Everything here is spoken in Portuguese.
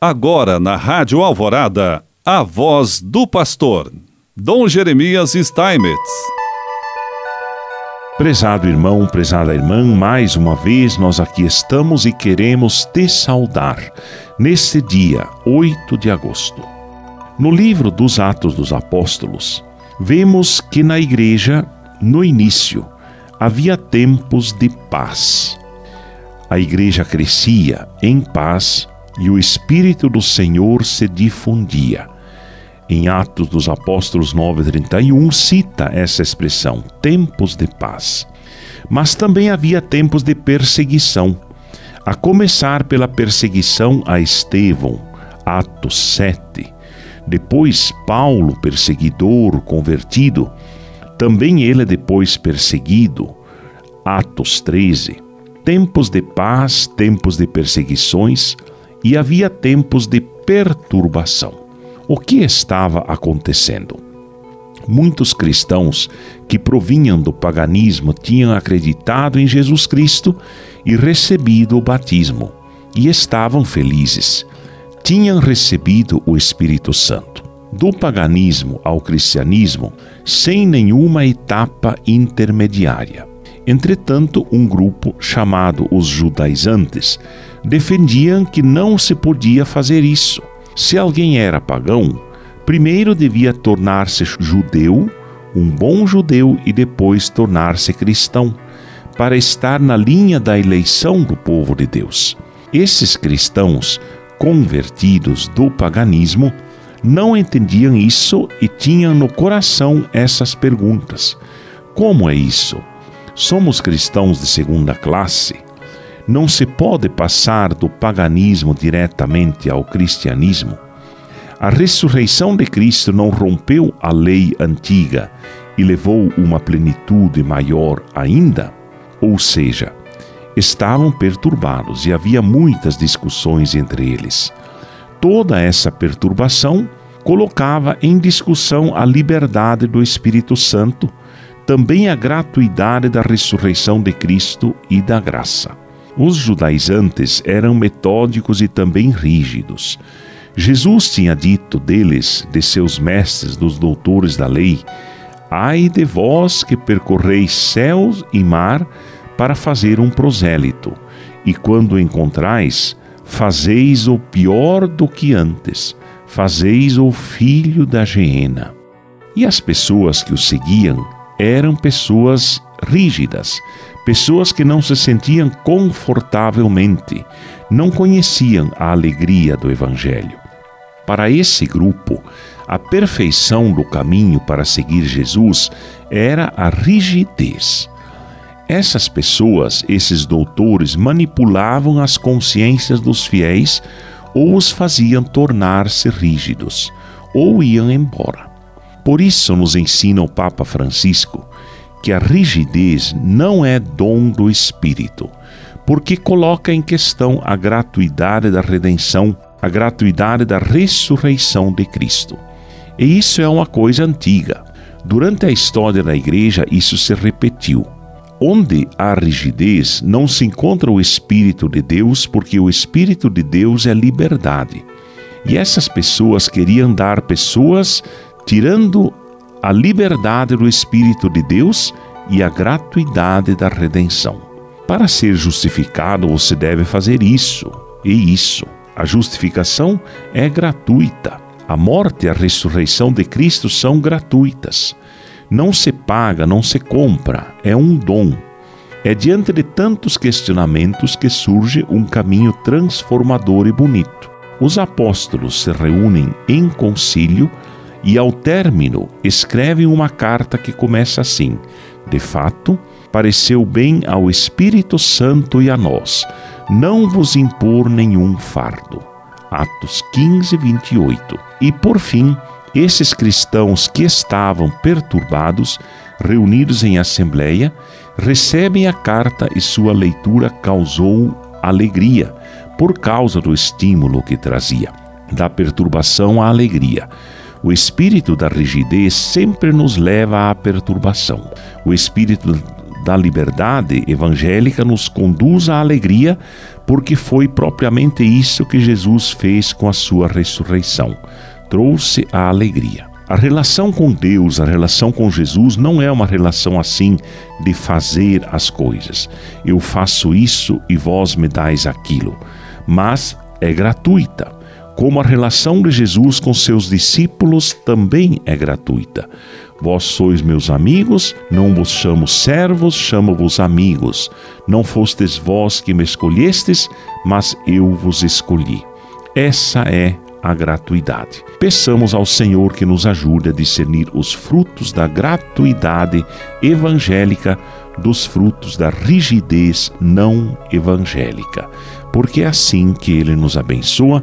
Agora na Rádio Alvorada, a voz do pastor, Dom Jeremias Steinmetz. Prezado irmão, prezada irmã, mais uma vez nós aqui estamos e queremos te saudar neste dia 8 de agosto. No livro dos Atos dos Apóstolos, vemos que na igreja, no início, havia tempos de paz. A igreja crescia em paz e o Espírito do Senhor se difundia. Em Atos dos Apóstolos 9:31 cita essa expressão, tempos de paz. Mas também havia tempos de perseguição, a começar pela perseguição a Estevão, Atos 7. Depois Paulo, perseguidor, convertido, também ele é depois perseguido, Atos 13. Tempos de paz, tempos de perseguições, e havia tempos de perturbação. O que estava acontecendo? Muitos cristãos que provinham do paganismo tinham acreditado em Jesus Cristo e recebido o batismo, e estavam felizes. Tinham recebido o Espírito Santo. Do paganismo ao cristianismo, sem nenhuma etapa intermediária. Entretanto, um grupo chamado os judaizantes defendiam que não se podia fazer isso. Se alguém era pagão, primeiro devia tornar-se judeu, um bom judeu, e depois tornar-se cristão, para estar na linha da eleição do povo de Deus. Esses cristãos convertidos do paganismo não entendiam isso e tinham no coração essas perguntas: Como é isso? Somos cristãos de segunda classe? não se pode passar do paganismo diretamente ao cristianismo. A ressurreição de Cristo não rompeu a lei antiga e levou uma plenitude maior ainda? Ou seja, estavam perturbados e havia muitas discussões entre eles. Toda essa perturbação colocava em discussão a liberdade do Espírito Santo, também a gratuidade da ressurreição de Cristo e da graça. Os judaizantes eram metódicos e também rígidos. Jesus tinha dito deles, de seus mestres, dos doutores da lei: Ai de vós que percorreis céus e mar para fazer um prosélito, e quando o encontrais, fazeis o pior do que antes, fazeis o filho da geena. E as pessoas que o seguiam eram pessoas rígidas, pessoas que não se sentiam confortavelmente, não conheciam a alegria do Evangelho. Para esse grupo, a perfeição do caminho para seguir Jesus era a rigidez. Essas pessoas, esses doutores, manipulavam as consciências dos fiéis ou os faziam tornar-se rígidos, ou iam embora. Por isso nos ensina o Papa Francisco que a rigidez não é dom do Espírito, porque coloca em questão a gratuidade da redenção, a gratuidade da ressurreição de Cristo. E isso é uma coisa antiga. Durante a história da igreja, isso se repetiu. Onde há rigidez, não se encontra o Espírito de Deus, porque o Espírito de Deus é liberdade. E essas pessoas queriam dar pessoas tirando a liberdade do Espírito de Deus e a gratuidade da redenção. Para ser justificado, você deve fazer isso e isso. A justificação é gratuita. A morte e a ressurreição de Cristo são gratuitas. Não se paga, não se compra, é um dom. É diante de tantos questionamentos que surge um caminho transformador e bonito. Os apóstolos se reúnem em concílio e, ao término, escrevem uma carta que começa assim: De fato, pareceu bem ao Espírito Santo e a nós não vos impor nenhum fardo. Atos 15, 28. E por fim, esses cristãos que estavam perturbados, reunidos em assembleia, recebem a carta e sua leitura causou alegria, por causa do estímulo que trazia, da perturbação à alegria. O espírito da rigidez sempre nos leva à perturbação. O espírito da liberdade evangélica nos conduz à alegria, porque foi propriamente isso que Jesus fez com a sua ressurreição. Trouxe a alegria. A relação com Deus, a relação com Jesus, não é uma relação assim de fazer as coisas. Eu faço isso e vós me dais aquilo. Mas é gratuita. Como a relação de Jesus com seus discípulos também é gratuita. Vós sois meus amigos, não vos chamo servos, chamo-vos amigos. Não fostes vós que me escolhestes, mas eu vos escolhi. Essa é a gratuidade. Peçamos ao Senhor que nos ajude a discernir os frutos da gratuidade evangélica dos frutos da rigidez não evangélica, porque é assim que ele nos abençoa,